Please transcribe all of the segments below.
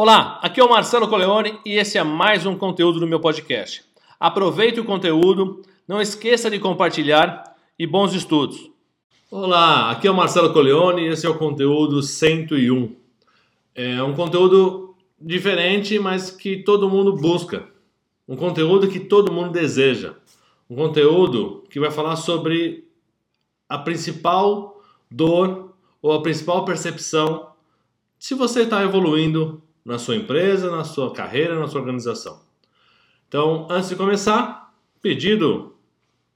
Olá, aqui é o Marcelo Coleone e esse é mais um conteúdo do meu podcast. Aproveite o conteúdo, não esqueça de compartilhar e bons estudos. Olá, aqui é o Marcelo Coleone e esse é o conteúdo 101. É um conteúdo diferente, mas que todo mundo busca. Um conteúdo que todo mundo deseja. Um conteúdo que vai falar sobre a principal dor ou a principal percepção se você está evoluindo na sua empresa, na sua carreira, na sua organização. Então, antes de começar, pedido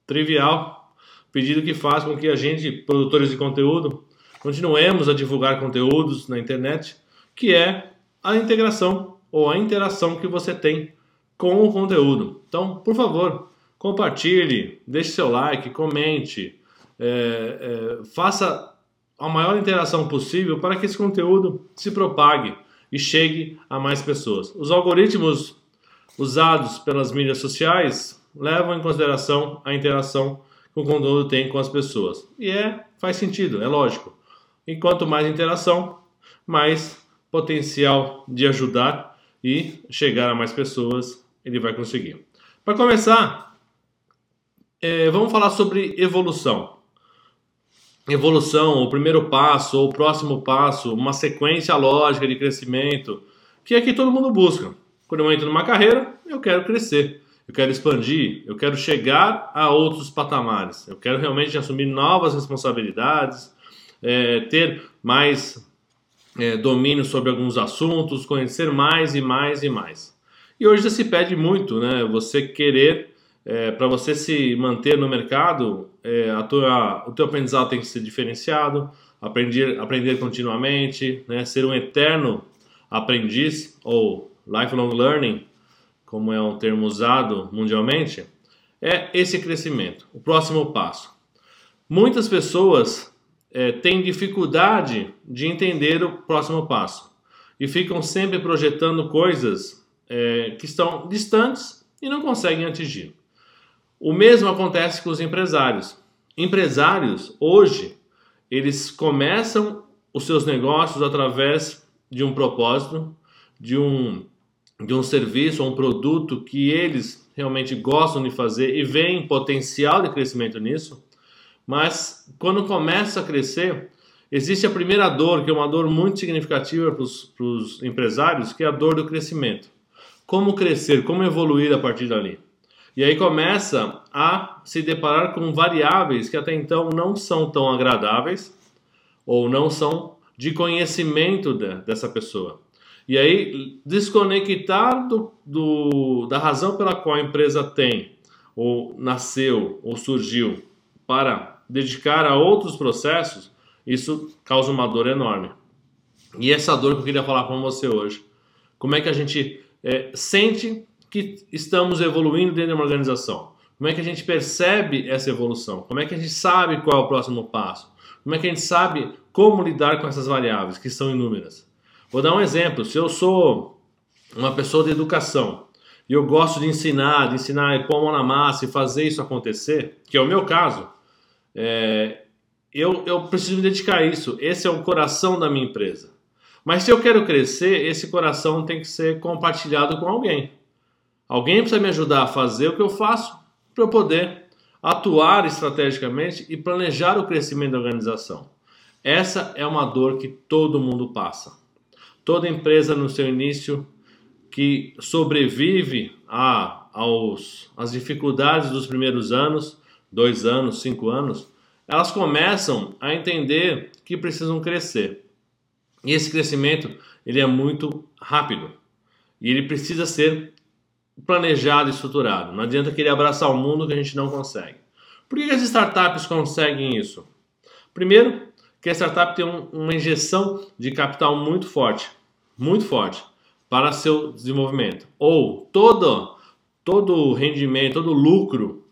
trivial, pedido que faz com que a gente, produtores de conteúdo, continuemos a divulgar conteúdos na internet, que é a integração ou a interação que você tem com o conteúdo. Então, por favor, compartilhe, deixe seu like, comente, é, é, faça a maior interação possível para que esse conteúdo se propague e chegue a mais pessoas. Os algoritmos usados pelas mídias sociais levam em consideração a interação que o conteúdo tem com as pessoas. E é, faz sentido, é lógico. Enquanto mais interação, mais potencial de ajudar e chegar a mais pessoas ele vai conseguir. Para começar, é, vamos falar sobre evolução evolução, o primeiro passo ou o próximo passo, uma sequência lógica de crescimento, que é que todo mundo busca. Quando eu entro numa carreira, eu quero crescer, eu quero expandir, eu quero chegar a outros patamares, eu quero realmente assumir novas responsabilidades, é, ter mais é, domínio sobre alguns assuntos, conhecer mais e mais e mais. E hoje já se pede muito, né? Você querer é, para você se manter no mercado, é, a tua, o teu aprendizado tem que ser diferenciado, aprender, aprender continuamente, né, ser um eterno aprendiz ou lifelong learning, como é um termo usado mundialmente, é esse crescimento, o próximo passo. Muitas pessoas é, têm dificuldade de entender o próximo passo e ficam sempre projetando coisas é, que estão distantes e não conseguem atingir. O mesmo acontece com os empresários. Empresários, hoje, eles começam os seus negócios através de um propósito, de um, de um serviço ou um produto que eles realmente gostam de fazer e veem potencial de crescimento nisso. Mas quando começa a crescer, existe a primeira dor, que é uma dor muito significativa para os empresários, que é a dor do crescimento. Como crescer, como evoluir a partir dali. E aí começa a se deparar com variáveis que até então não são tão agradáveis ou não são de conhecimento de, dessa pessoa. E aí desconectar do, do, da razão pela qual a empresa tem, ou nasceu, ou surgiu, para dedicar a outros processos, isso causa uma dor enorme. E essa dor que eu queria falar com você hoje. Como é que a gente é, sente que estamos evoluindo dentro de uma organização? Como é que a gente percebe essa evolução? Como é que a gente sabe qual é o próximo passo? Como é que a gente sabe como lidar com essas variáveis, que são inúmeras? Vou dar um exemplo. Se eu sou uma pessoa de educação e eu gosto de ensinar, de ensinar e pôr a mão na massa e fazer isso acontecer, que é o meu caso, é, eu, eu preciso me dedicar a isso. Esse é o coração da minha empresa. Mas se eu quero crescer, esse coração tem que ser compartilhado com alguém. Alguém precisa me ajudar a fazer o que eu faço para eu poder atuar estrategicamente e planejar o crescimento da organização. Essa é uma dor que todo mundo passa. Toda empresa no seu início que sobrevive a, aos, às dificuldades dos primeiros anos, dois anos, cinco anos, elas começam a entender que precisam crescer. E esse crescimento ele é muito rápido e ele precisa ser planejado e estruturado. Não adianta querer abraçar o mundo que a gente não consegue. Por que as startups conseguem isso? Primeiro, que a startup tem um, uma injeção de capital muito forte, muito forte para seu desenvolvimento. Ou todo todo o rendimento, todo o lucro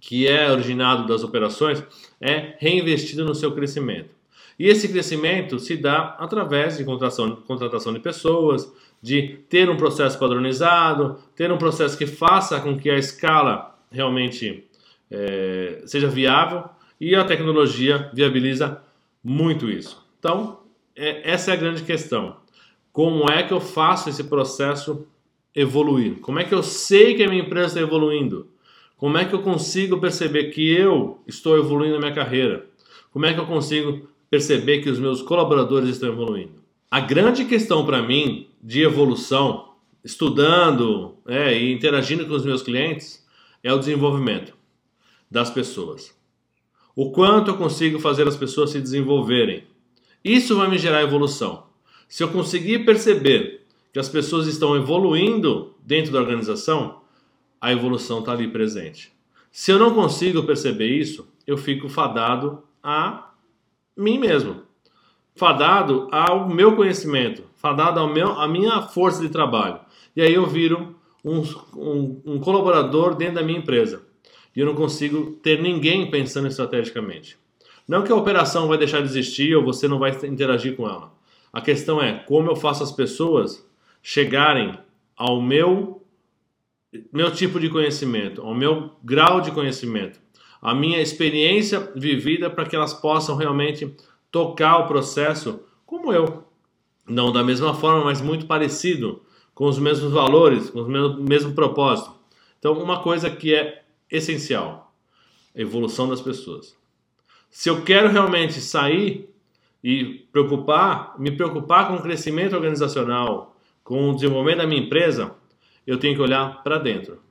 que é originado das operações é reinvestido no seu crescimento. E esse crescimento se dá através de contratação, contratação de pessoas, de ter um processo padronizado, ter um processo que faça com que a escala realmente é, seja viável e a tecnologia viabiliza muito isso. Então, é, essa é a grande questão. como é que eu faço esse processo evoluir? Como é que eu sei que a minha empresa está evoluindo? Como é que eu consigo perceber que eu estou evoluindo na minha carreira? Como é que eu consigo perceber que os meus colaboradores estão evoluindo? A grande questão para mim de evolução, estudando é, e interagindo com os meus clientes, é o desenvolvimento das pessoas. O quanto eu consigo fazer as pessoas se desenvolverem. Isso vai me gerar evolução. Se eu conseguir perceber que as pessoas estão evoluindo dentro da organização, a evolução está ali presente. Se eu não consigo perceber isso, eu fico fadado a mim mesmo, fadado ao meu conhecimento, fadado ao meu, à minha força de trabalho. E aí eu viro um, um, um colaborador dentro da minha empresa. E eu não consigo ter ninguém pensando estrategicamente. Não que a operação vai deixar de existir ou você não vai interagir com ela. A questão é como eu faço as pessoas chegarem ao meu meu tipo de conhecimento, ao meu grau de conhecimento, a minha experiência vivida para que elas possam realmente tocar o processo como eu. Não da mesma forma, mas muito parecido, com os mesmos valores, com o mesmo, propósito. Então, uma coisa que é essencial: a evolução das pessoas. Se eu quero realmente sair e preocupar, me preocupar com o crescimento organizacional, com o desenvolvimento da minha empresa, eu tenho que olhar para dentro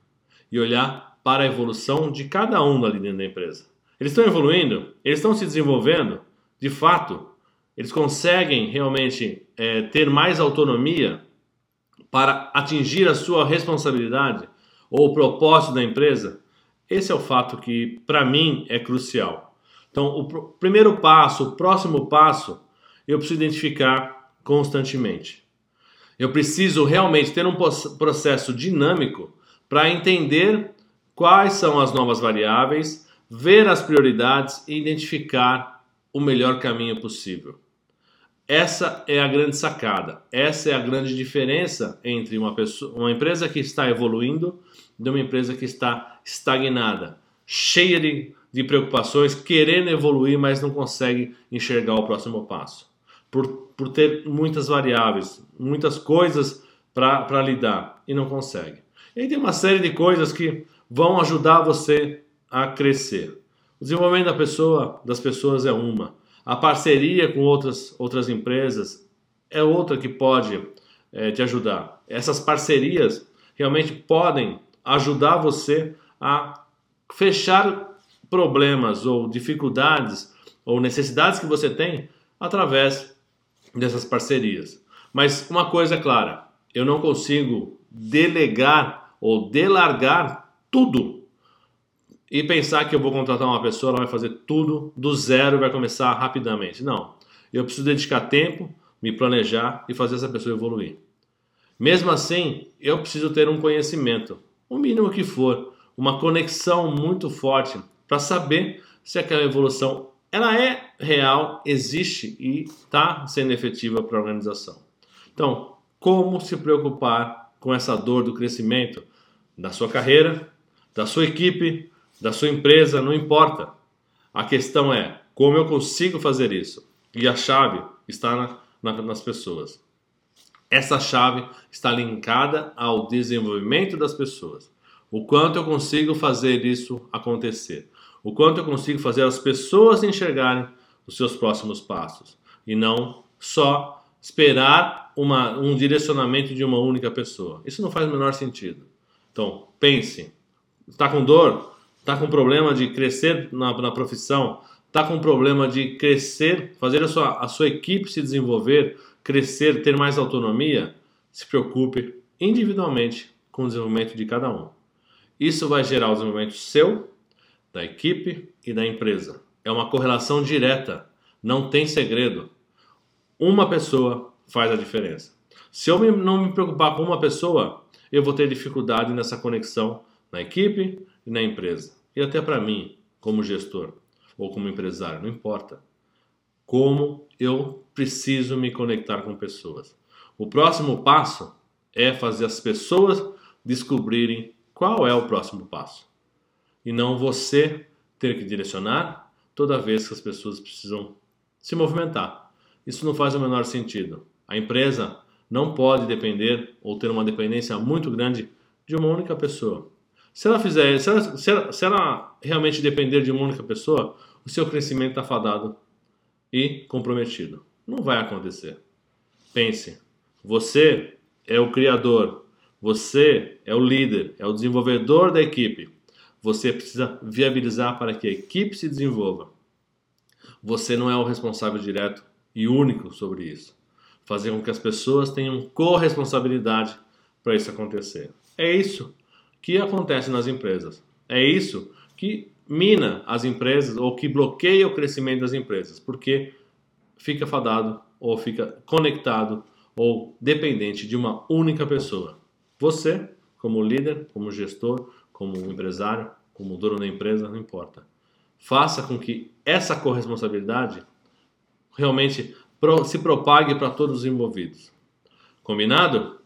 e olhar para a evolução de cada um ali dentro da empresa. Eles estão evoluindo? Eles estão se desenvolvendo? De fato, eles conseguem realmente é, ter mais autonomia para atingir a sua responsabilidade ou o propósito da empresa? Esse é o fato que, para mim, é crucial. Então, o pr primeiro passo, o próximo passo, eu preciso identificar constantemente. Eu preciso realmente ter um processo dinâmico para entender quais são as novas variáveis, ver as prioridades e identificar o melhor caminho possível. Essa é a grande sacada, essa é a grande diferença entre uma, pessoa, uma empresa que está evoluindo de uma empresa que está estagnada, cheia de, de preocupações, querendo evoluir, mas não consegue enxergar o próximo passo por, por ter muitas variáveis, muitas coisas para lidar e não consegue. E aí tem uma série de coisas que vão ajudar você a crescer. O desenvolvimento da pessoa, das pessoas é uma. A parceria com outras, outras empresas é outra que pode é, te ajudar. Essas parcerias realmente podem ajudar você a fechar problemas ou dificuldades ou necessidades que você tem através dessas parcerias. Mas uma coisa é clara, eu não consigo delegar ou delargar tudo e pensar que eu vou contratar uma pessoa, ela vai fazer tudo do zero vai começar rapidamente. Não. Eu preciso dedicar tempo, me planejar e fazer essa pessoa evoluir. Mesmo assim, eu preciso ter um conhecimento, o mínimo que for, uma conexão muito forte para saber se aquela evolução ela é real, existe e está sendo efetiva para a organização. Então, como se preocupar com essa dor do crescimento da sua carreira, da sua equipe, da sua empresa, não importa. A questão é como eu consigo fazer isso. E a chave está na, na, nas pessoas. Essa chave está linkada ao desenvolvimento das pessoas. O quanto eu consigo fazer isso acontecer o quanto eu consigo fazer as pessoas enxergarem os seus próximos passos e não só esperar uma, um direcionamento de uma única pessoa. Isso não faz o menor sentido. Então, pense: está com dor? Está com problema de crescer na, na profissão? Está com problema de crescer, fazer a sua, a sua equipe se desenvolver, crescer, ter mais autonomia? Se preocupe individualmente com o desenvolvimento de cada um. Isso vai gerar o desenvolvimento seu da equipe e da empresa. É uma correlação direta, não tem segredo. Uma pessoa faz a diferença. Se eu não me preocupar com uma pessoa, eu vou ter dificuldade nessa conexão na equipe e na empresa. E até para mim, como gestor ou como empresário, não importa. Como eu preciso me conectar com pessoas. O próximo passo é fazer as pessoas descobrirem qual é o próximo passo e não você ter que direcionar toda vez que as pessoas precisam se movimentar. Isso não faz o menor sentido. A empresa não pode depender ou ter uma dependência muito grande de uma única pessoa. Se ela fizer, se ela, se ela, se ela realmente depender de uma única pessoa, o seu crescimento está fadado e comprometido. Não vai acontecer. Pense, você é o criador, você é o líder, é o desenvolvedor da equipe. Você precisa viabilizar para que a equipe se desenvolva. Você não é o responsável direto e único sobre isso. Fazer com que as pessoas tenham corresponsabilidade para isso acontecer. É isso que acontece nas empresas. É isso que mina as empresas ou que bloqueia o crescimento das empresas, porque fica fadado ou fica conectado ou dependente de uma única pessoa. Você, como líder, como gestor, como empresário, como dono da empresa, não importa. Faça com que essa corresponsabilidade realmente se propague para todos os envolvidos. Combinado?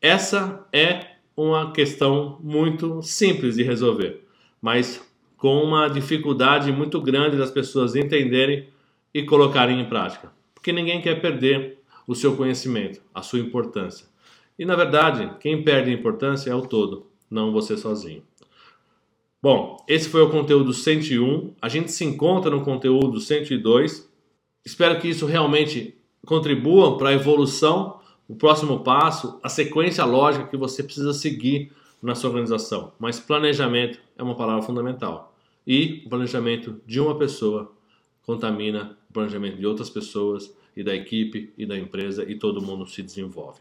Essa é uma questão muito simples de resolver, mas com uma dificuldade muito grande das pessoas entenderem e colocarem em prática. Porque ninguém quer perder o seu conhecimento, a sua importância. E na verdade, quem perde a importância é o todo, não você sozinho. Bom, esse foi o conteúdo 101. A gente se encontra no conteúdo 102. Espero que isso realmente contribua para a evolução, o próximo passo, a sequência lógica que você precisa seguir na sua organização. Mas planejamento é uma palavra fundamental. E o planejamento de uma pessoa contamina o planejamento de outras pessoas e da equipe e da empresa e todo mundo se desenvolve.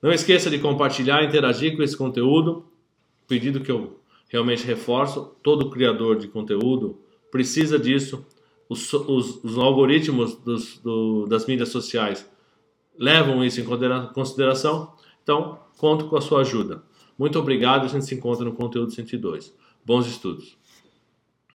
Não esqueça de compartilhar interagir com esse conteúdo. Pedido que eu realmente reforço: todo criador de conteúdo precisa disso. Os, os, os algoritmos dos, do, das mídias sociais levam isso em consideração. Então, conto com a sua ajuda. Muito obrigado. A gente se encontra no conteúdo 102. Bons estudos.